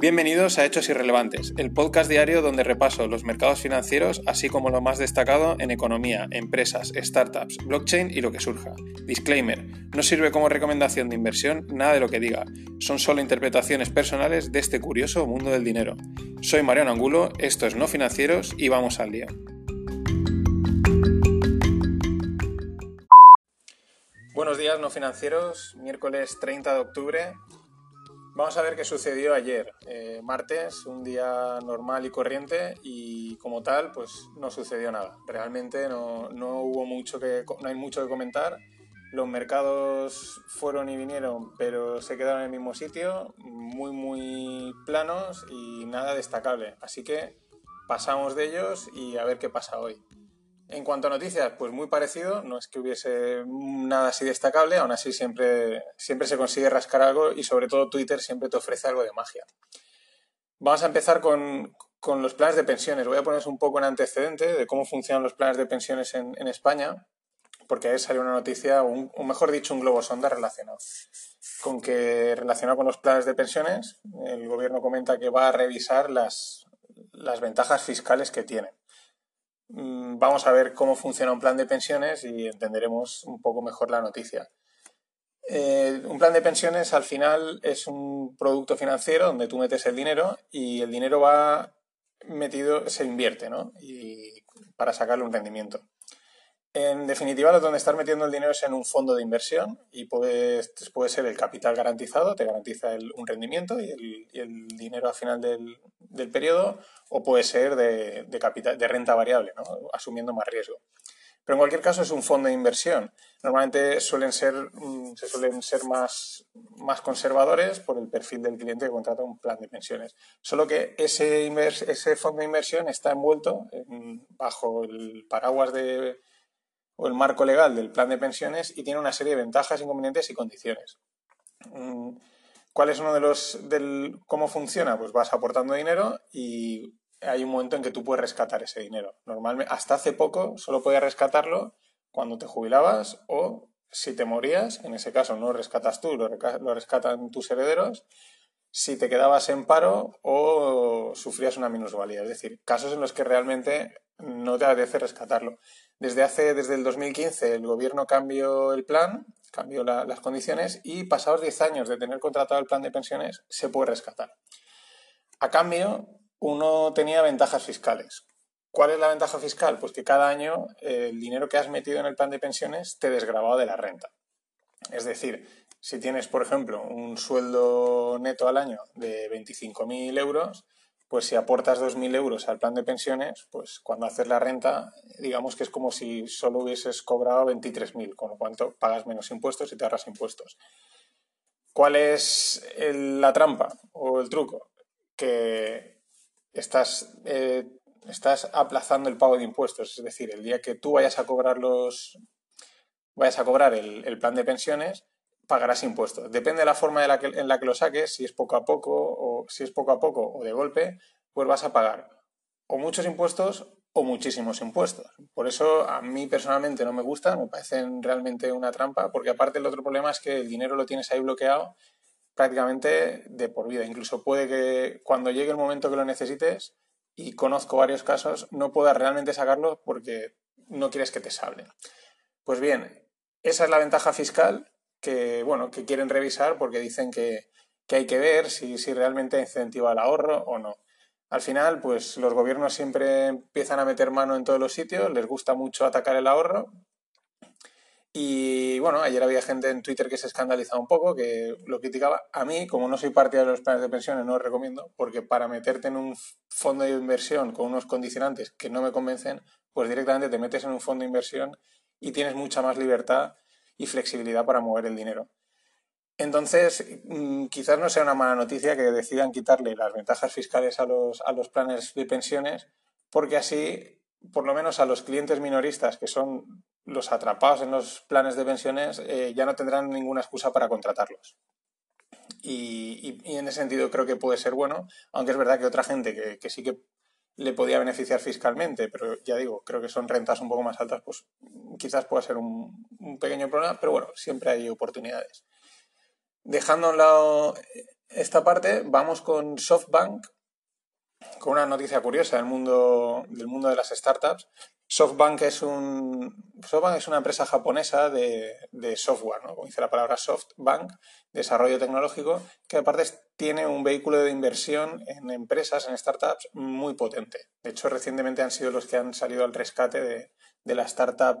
Bienvenidos a Hechos Irrelevantes, el podcast diario donde repaso los mercados financieros, así como lo más destacado en economía, empresas, startups, blockchain y lo que surja. Disclaimer, no sirve como recomendación de inversión nada de lo que diga, son solo interpretaciones personales de este curioso mundo del dinero. Soy Mariano Angulo, esto es No Financieros y vamos al día. Buenos días, no financieros. Miércoles 30 de octubre. Vamos a ver qué sucedió ayer, eh, martes, un día normal y corriente y como tal, pues no sucedió nada. Realmente no, hubo mucho que, no hay mucho que comentar. Los mercados fueron y vinieron, pero se quedaron en el mismo sitio, muy muy planos y nada destacable. Así que pasamos de ellos y a ver qué pasa hoy. En cuanto a noticias, pues muy parecido, no es que hubiese nada así destacable, aún así siempre, siempre se consigue rascar algo y sobre todo Twitter siempre te ofrece algo de magia. Vamos a empezar con, los planes de pensiones. Voy a poneros un poco en antecedente de cómo funcionan los planes de pensiones en, España, porque ahí salió una noticia, o mejor dicho, un globo sonda relacionado. Con que relacionado con los planes de pensiones, el gobierno comenta que va a revisar las, las ventajas fiscales que tienen. Mm, vamos a ver cómo funciona un plan de pensiones y entenderemos un poco mejor la noticia. Eh, un plan de pensiones al final es un producto financiero donde tú metes el dinero y el dinero va metido, se invierte, ¿no? Y para sacarle un rendimiento. En definitiva, donde estás metiendo el dinero es en un fondo de inversión y puede, puede ser el capital garantizado, te garantiza un rendimiento y el, dinero al final del, periodo, o puede ser de, capital, de renta variable, asumiendo más riesgo. Pero en cualquier caso es un fondo de inversión. Normalmente suelen ser, mm, se suelen ser más, más conservadores por el perfil del cliente que contrata un plan de pensiones. Solo que ese, ese fondo de inversión está envuelto bajo el paraguas de el marco legal del plan de pensiones y tiene una serie de ventajas, inconvenientes y condiciones. Mm, ¿Cuál es uno de los del cómo funciona? Pues vas aportando dinero y hay un momento en que tú puedes rescatar ese dinero. Normalmente, hasta hace poco solo podías rescatarlo cuando te jubilabas o si te morías, en ese caso no lo rescatas tú, lo rescatan tus herederos, si te quedabas en paro o sufrías una minusvalía. Es decir, casos en los que realmente no te agradece rescatarlo. Desde hace, desde el 2015, el gobierno cambió el plan, cambió las condiciones y pasados 10 años de tener contratado el plan de pensiones, se puede rescatar. A cambio, uno tenía ventajas fiscales. ¿Cuál es la ventaja fiscal? Pues que cada año el dinero que has metido en el plan de pensiones te desgrababa de la renta. Es decir, si tienes, por ejemplo, un sueldo neto al año de 25.000 euros, pues si aportas 2.000 euros al plan de pensiones, pues cuando haces la renta, digamos que es como si solo hubieses cobrado 23.000, con lo cual pagas menos impuestos y te ahorras impuestos. ¿Cuál es la trampa o el truco? Que estás, eh, estás aplazando el pago de impuestos, es decir, el día que tú vayas a cobrar los vayas a cobrar el, plan de pensiones, pagarás impuestos. Depende de la forma en la que lo saques, si es poco a poco o si es poco a poco o de golpe, pues vas a pagar o muchos impuestos o muchísimos impuestos. Por eso a mí personalmente no me gusta, me parecen realmente una trampa, porque aparte el otro problema es que el dinero lo tienes ahí bloqueado prácticamente de por vida. Incluso puede que cuando llegue el momento que lo necesites, y conozco varios casos, no puedas realmente sacarlo porque no quieres que te salven. Pues bien, esa es la ventaja fiscal que, bueno, que quieren revisar porque dicen que, hay que ver si, si realmente incentiva el ahorro o no. Al final, pues los gobiernos siempre empiezan a meter mano en todos los sitios, les gusta mucho atacar el ahorro. Y bueno, ayer había gente en Twitter que se escandalizaba un poco, que lo criticaba. A mí, como no soy partidario de los planes de pensiones, no lo recomiendo, porque para meterte en un fondo de inversión con unos condicionantes que no me convencen, pues directamente te metes en un fondo de inversión y tienes mucha más libertad y flexibilidad para mover el dinero. Entonces, mm, quizás no sea una mala noticia que decidan quitarle las ventajas fiscales a los, a los planes de pensiones, porque así, por lo menos a los clientes minoristas, que son los atrapados en los planes de pensiones, eh, ya no tendrán ninguna excusa para contratarlos. Y, en ese sentido creo que puede ser bueno, aunque es verdad que otra gente que, que sí que le podía beneficiar fiscalmente, pero ya digo, creo que son rentas un poco más altas, pues quizás pueda ser un, pequeño problema, pero bueno, siempre hay oportunidades. Dejando a un lado esta parte vamos con SoftBank, con una noticia curiosa del mundo, del mundo de las startups. SoftBank es, un, SoftBank es una empresa japonesa de, software, ¿no? como dice la palabra SoftBank, desarrollo tecnológico, que aparte tiene un vehículo de inversión en empresas, en startups, muy potente. De hecho, recientemente han sido los que han salido al rescate de, de la startup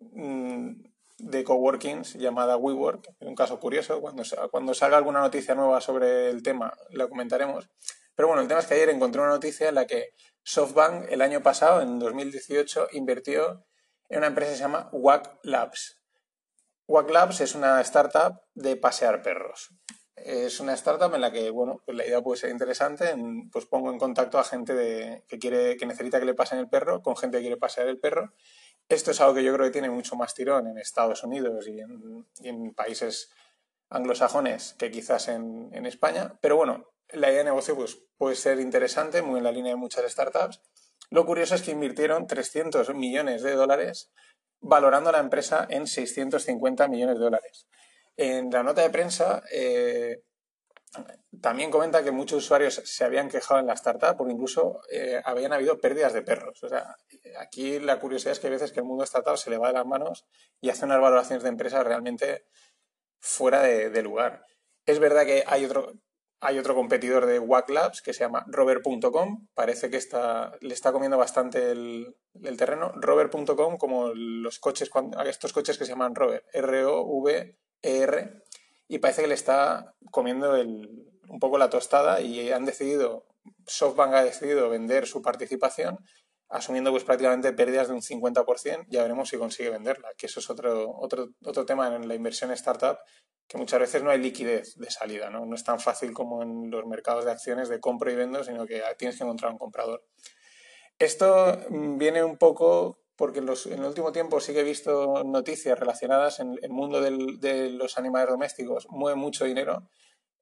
de coworkings llamada WeWork. Un caso curioso. Cuando, cuando salga alguna noticia nueva sobre el tema, la comentaremos. Pero bueno, el tema es que ayer encontré una noticia en la que SoftBank el año pasado, en 2018, invirtió en una empresa que se llama Wack Labs. Wack Labs es una startup de pasear perros. Es una startup en la que, bueno, pues la idea puede ser interesante. pues pongo en contacto a gente que, quiere, que necesita que le pasen el perro con gente que quiere pasear el perro esto es algo que yo creo que tiene mucho más tirón en Estados Unidos y en, países anglosajones que quizás en, España. Pero bueno, la idea de negocio pues, puede ser interesante, muy en la línea de muchas startups. Lo curioso es que invirtieron 300 millones de dólares valorando la empresa en 650 millones de dólares. En la nota de prensa eh, también comenta que muchos usuarios se habían quejado en la startup porque incluso eh, habían habido pérdidas de perros. O sea, aquí la curiosidad es que hay veces que el mundo startup se le va de las manos y hace unas valoraciones de empresas realmente fuera de, lugar. Es verdad que hay otro, hay otro competidor de Wack Labs que se llama Rover.com. Parece que está, le está comiendo bastante el, terreno. Rover.com, como los coches, estos coches que se llaman Rover, R-O-V-E-R, y parece que le está comiendo un poco la tostada y han decidido, SoftBank ha decidido vender su participación asumiendo pues prácticamente pérdidas de un 50%, ya veremos si consigue venderla, que eso es otro, otro, otro tema en la inversión startup, que muchas veces no hay liquidez de salida, ¿no? no es tan fácil como en los mercados de acciones de compro y vendo, sino que tienes que encontrar un comprador. Esto viene un poco porque en, el último tiempo sí que he visto noticias relacionadas en el mundo de los animales domésticos, mueve mucho dinero.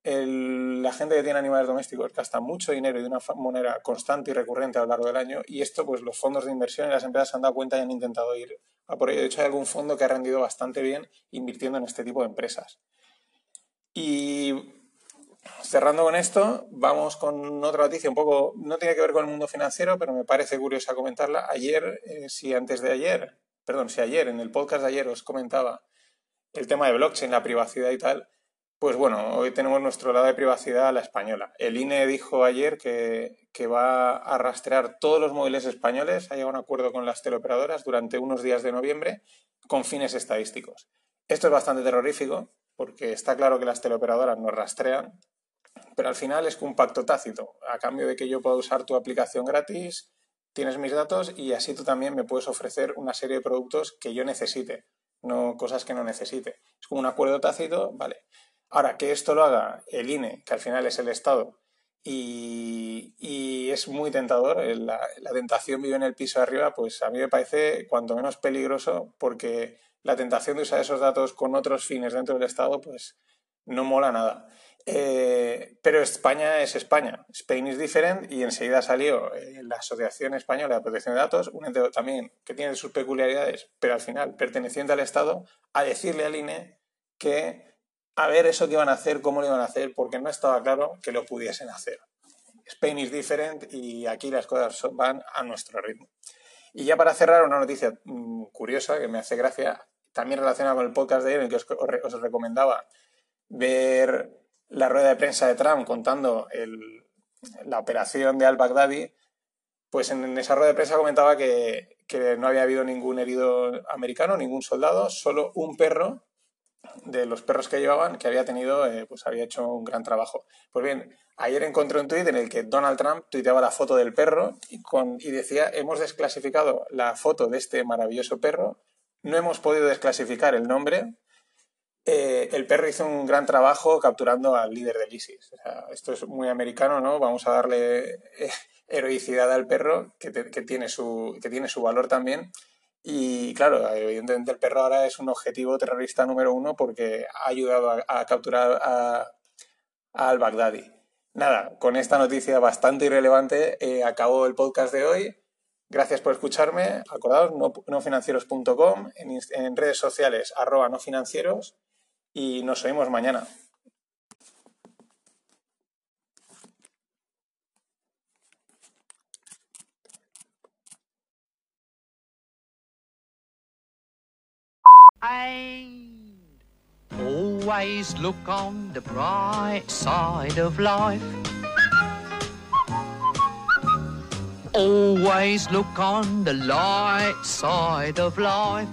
la gente que tiene animales domésticos gasta mucho dinero y de una manera constante y recurrente a lo largo del año y esto pues los fondos de inversión y las empresas se han dado cuenta y han intentado ir a por ello. De hecho hay algún fondo que ha rendido bastante bien invirtiendo en este tipo de empresas. Y cerrando con esto, vamos con otra noticia un poco, no tiene que ver con el mundo financiero, pero me parece curiosa comentarla. Ayer, eh, si antes de ayer, perdón, si ayer en el podcast de ayer os comentaba el tema de blockchain, la privacidad y tal, pues bueno, hoy tenemos nuestro lado de privacidad a la española. El INE dijo ayer que, que va a rastrear todos los móviles españoles, ha llegado un acuerdo con las teleoperadoras durante unos días de noviembre con fines estadísticos. Esto es bastante terrorífico porque está claro que las teleoperadoras nos rastrean pero al final es un pacto tácito. A cambio de que yo pueda usar tu aplicación gratis, tienes mis datos y así tú también me puedes ofrecer una serie de productos que yo necesite, no cosas que no necesite. Es como un acuerdo tácito, vale. Ahora, que esto lo haga el INE, que al final es el Estado, y, es muy tentador, la, la, tentación vive en el piso de arriba, pues a mí me parece cuanto menos peligroso porque la tentación de usar esos datos con otros fines dentro del Estado, pues no mola nada. Eh, pero España es España, Spain is different y enseguida salió eh, la Asociación Española de Protección de Datos, un ente también que tiene sus peculiaridades, pero al final perteneciente al Estado, a decirle al INE que a ver eso que iban a hacer, cómo lo iban a hacer, porque no estaba claro que lo pudiesen hacer. Spain is different y aquí las cosas van a nuestro ritmo. Y ya para cerrar, una noticia mm, curiosa que me hace gracia, también relacionada con el podcast de ayer en el que os, os recomendaba ver la rueda de prensa de Trump contando la operación de al-Baghdadi, pues en, esa rueda de prensa comentaba que, no había habido ningún herido americano, ningún soldado, solo un perro de los perros que llevaban que había tenido, eh, pues había hecho un gran trabajo. Pues bien, ayer encontré un tuit en el que Donald Trump tuiteaba la foto del perro y decía, hemos desclasificado la foto de este maravilloso perro, no hemos podido desclasificar el nombre, eh, el perro hizo un gran trabajo capturando al líder del ISIS. esto es muy americano, ¿no? Vamos a darle eh, heroicidad al perro, que, tiene su, que tiene su valor también. Y claro, evidentemente el perro ahora es un objetivo terrorista número uno porque ha ayudado a, capturar a, al-Baghdadi. Nada, con esta noticia bastante irrelevante eh, acabó el podcast de hoy. Gracias por escucharme. Acordaos, nofinancieros.com, en, en redes sociales, nofinancieros y nos oímos mañana. And always look on the bright side of life. Always look on the light side of life.